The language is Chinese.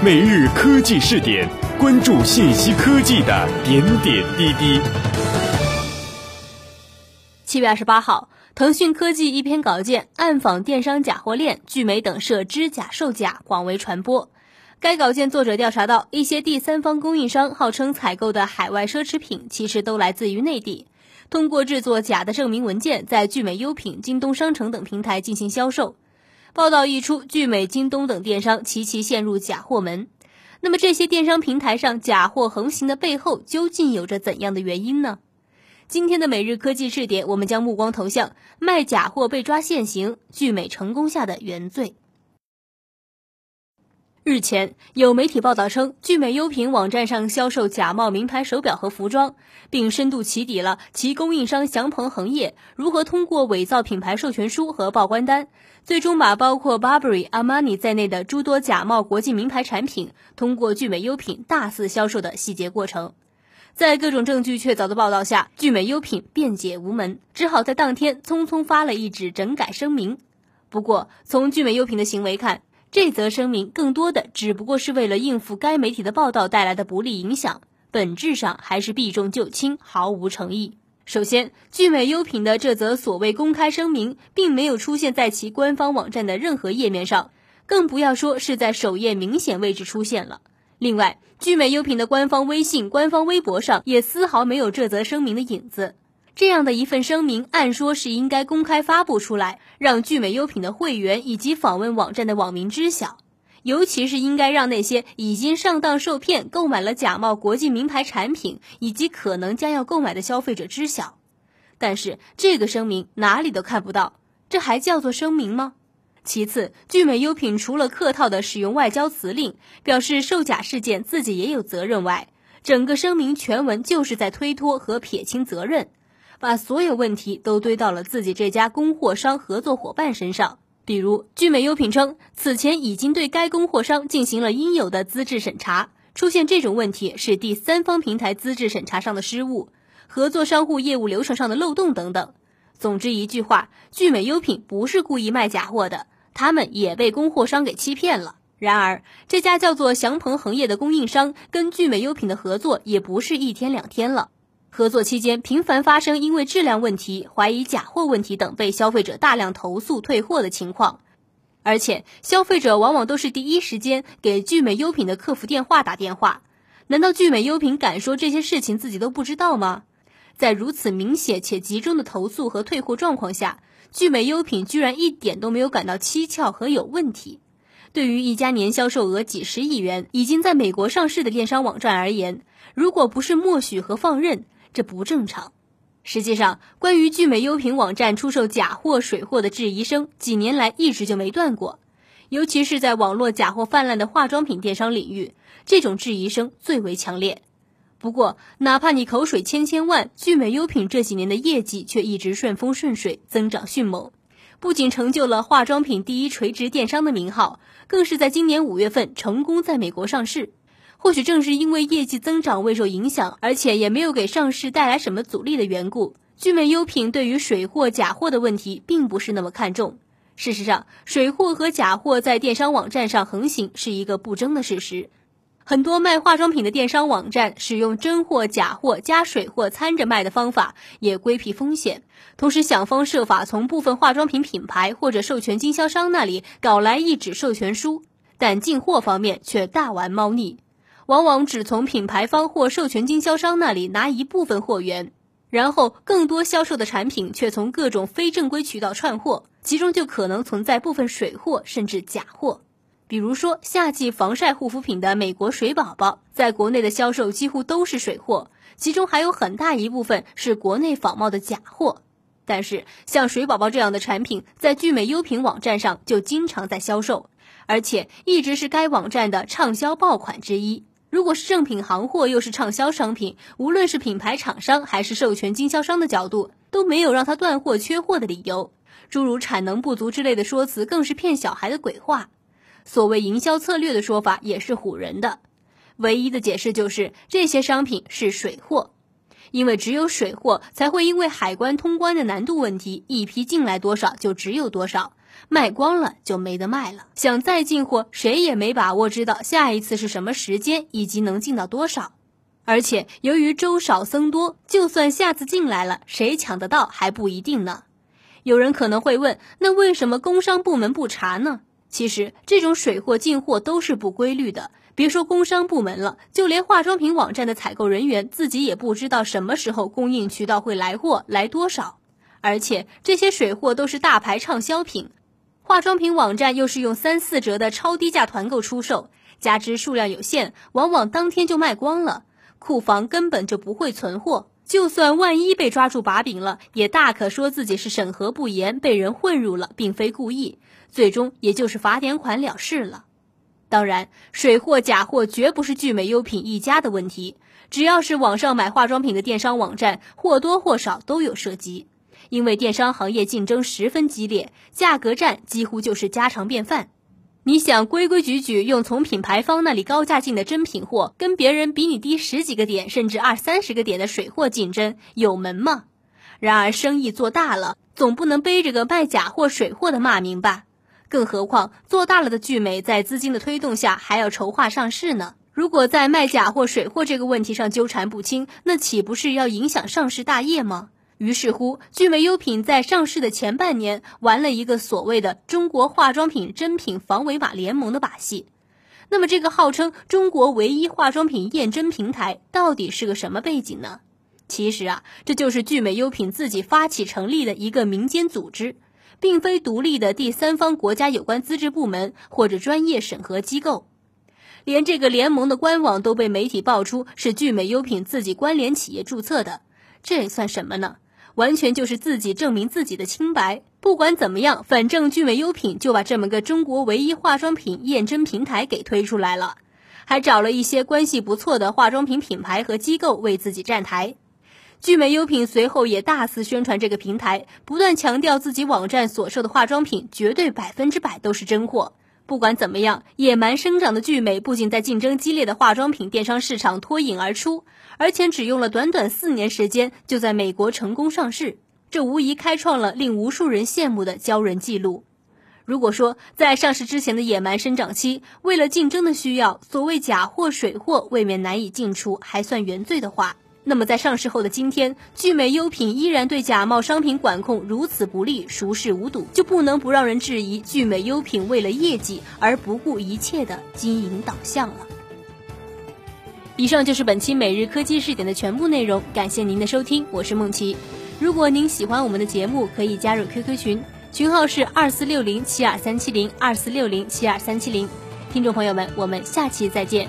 每日科技试点，关注信息科技的点点滴滴。七月二十八号，腾讯科技一篇稿件暗访电商假货链，聚美等涉知假售假，广为传播。该稿件作者调查到，一些第三方供应商号称采购的海外奢侈品，其实都来自于内地，通过制作假的证明文件，在聚美优品、京东商城等平台进行销售。报道一出，聚美、京东等电商齐齐陷入假货门。那么，这些电商平台上假货横行的背后，究竟有着怎样的原因呢？今天的每日科技试点，我们将目光投向卖假货被抓现行，聚美成功下的原罪。日前，有媒体报道称，聚美优品网站上销售假冒名牌手表和服装，并深度起底了其供应商祥鹏恒业如何通过伪造品牌授权书和报关单，最终把包括 Burberry、阿玛尼在内的诸多假冒国际名牌产品通过聚美优品大肆销售的细节过程。在各种证据确凿的报道下，聚美优品辩解无门，只好在当天匆匆发了一纸整改声明。不过，从聚美优品的行为看，这则声明更多的只不过是为了应付该媒体的报道带来的不利影响，本质上还是避重就轻，毫无诚意。首先，聚美优品的这则所谓公开声明，并没有出现在其官方网站的任何页面上，更不要说是在首页明显位置出现了。另外，聚美优品的官方微信、官方微博上也丝毫没有这则声明的影子。这样的一份声明，按说是应该公开发布出来，让聚美优品的会员以及访问网站的网民知晓，尤其是应该让那些已经上当受骗、购买了假冒国际名牌产品以及可能将要购买的消费者知晓。但是这个声明哪里都看不到，这还叫做声明吗？其次，聚美优品除了客套的使用外交辞令，表示售假事件自己也有责任外，整个声明全文就是在推脱和撇清责任。把所有问题都堆到了自己这家供货商合作伙伴身上，比如聚美优品称，此前已经对该供货商进行了应有的资质审查，出现这种问题是第三方平台资质审查上的失误，合作商户业务流程上的漏洞等等。总之一句话，聚美优品不是故意卖假货的，他们也被供货商给欺骗了。然而，这家叫做祥鹏恒业的供应商跟聚美优品的合作也不是一天两天了。合作期间频繁发生因为质量问题、怀疑假货问题等被消费者大量投诉退货的情况，而且消费者往往都是第一时间给聚美优品的客服电话打电话。难道聚美优品敢说这些事情自己都不知道吗？在如此明显且集中的投诉和退货状况下，聚美优品居然一点都没有感到蹊跷和有问题？对于一家年销售额几十亿元、已经在美国上市的电商网站而言，如果不是默许和放任，这不正常。实际上，关于聚美优品网站出售假货、水货的质疑声，几年来一直就没断过。尤其是在网络假货泛滥的化妆品电商领域，这种质疑声最为强烈。不过，哪怕你口水千千万，聚美优品这几年的业绩却一直顺风顺水，增长迅猛，不仅成就了化妆品第一垂直电商的名号，更是在今年五月份成功在美国上市。或许正是因为业绩增长未受影响，而且也没有给上市带来什么阻力的缘故，聚美优品对于水货、假货的问题并不是那么看重。事实上，水货和假货在电商网站上横行是一个不争的事实。很多卖化妆品的电商网站使用真货、假货加水货掺着卖的方法，也规避风险，同时想方设法从部分化妆品品牌或者授权经销商那里搞来一纸授权书，但进货方面却大玩猫腻。往往只从品牌方或授权经销商那里拿一部分货源，然后更多销售的产品却从各种非正规渠道串货，其中就可能存在部分水货甚至假货。比如说，夏季防晒护肤品的美国水宝宝，在国内的销售几乎都是水货，其中还有很大一部分是国内仿冒的假货。但是，像水宝宝这样的产品，在聚美优品网站上就经常在销售，而且一直是该网站的畅销爆款之一。如果是正品行货，又是畅销商品，无论是品牌厂商还是授权经销商的角度，都没有让他断货缺货的理由。诸如产能不足之类的说辞，更是骗小孩的鬼话。所谓营销策略的说法，也是唬人的。唯一的解释就是这些商品是水货，因为只有水货才会因为海关通关的难度问题，一批进来多少就只有多少，卖光了就没得卖了。想再进货，谁也没把握知道下一次是什么时间以及能进到多少。而且由于粥少僧多，就算下次进来了，谁抢得到还不一定呢。有人可能会问，那为什么工商部门不查呢？其实这种水货进货都是不规律的。别说工商部门了，就连化妆品网站的采购人员自己也不知道什么时候供应渠道会来货，来多少。而且这些水货都是大牌畅销品，化妆品网站又是用三四折的超低价团购出售，加之数量有限，往往当天就卖光了。库房根本就不会存货，就算万一被抓住把柄了，也大可说自己是审核不严，被人混入了，并非故意，最终也就是罚点款了事了。当然，水货假货绝不是聚美优品一家的问题，只要是网上买化妆品的电商网站，或多或少都有涉及。因为电商行业竞争十分激烈，价格战几乎就是家常便饭。你想规规矩矩用从品牌方那里高价进的真品货，跟别人比你低十几个点甚至二三十个点的水货竞争，有门吗？然而生意做大了，总不能背着个卖假货、水货的骂名吧？更何况做大了的聚美，在资金的推动下，还要筹划上市呢。如果在卖假货、水货这个问题上纠缠不清，那岂不是要影响上市大业吗？于是乎，聚美优品在上市的前半年玩了一个所谓的“中国化妆品真品防伪码联盟”的把戏。那么，这个号称中国唯一化妆品验真平台到底是个什么背景呢？其实啊，这就是聚美优品自己发起成立的一个民间组织，并非独立的第三方国家有关资质部门或者专业审核机构。连这个联盟的官网都被媒体爆出是聚美优品自己关联企业注册的，这算什么呢？完全就是自己证明自己的清白。不管怎么样，反正聚美优品就把这么个中国唯一化妆品验真平台给推出来了，还找了一些关系不错的化妆品品牌和机构为自己站台。聚美优品随后也大肆宣传这个平台，不断强调自己网站所售的化妆品绝对百分之百都是真货。不管怎么样，野蛮生长的聚美不仅在竞争激烈的化妆品电商市场脱颖而出，而且只用了短短四年时间就在美国成功上市，这无疑开创了令无数人羡慕的骄人记录。如果说在上市之前的野蛮生长期，为了竞争的需要，所谓假货、水货未免难以尽除，还算原罪的话。那么，在上市后的今天，聚美优品依然对假冒商品管控如此不利，熟视无睹，就不能不让人质疑聚美优品为了业绩而不顾一切的经营导向了。以上就是本期每日科技视点的全部内容，感谢您的收听，我是梦琪。如果您喜欢我们的节目，可以加入 QQ 群，群号是二四六零七二三七零二四六零七二三七零。听众朋友们，我们下期再见。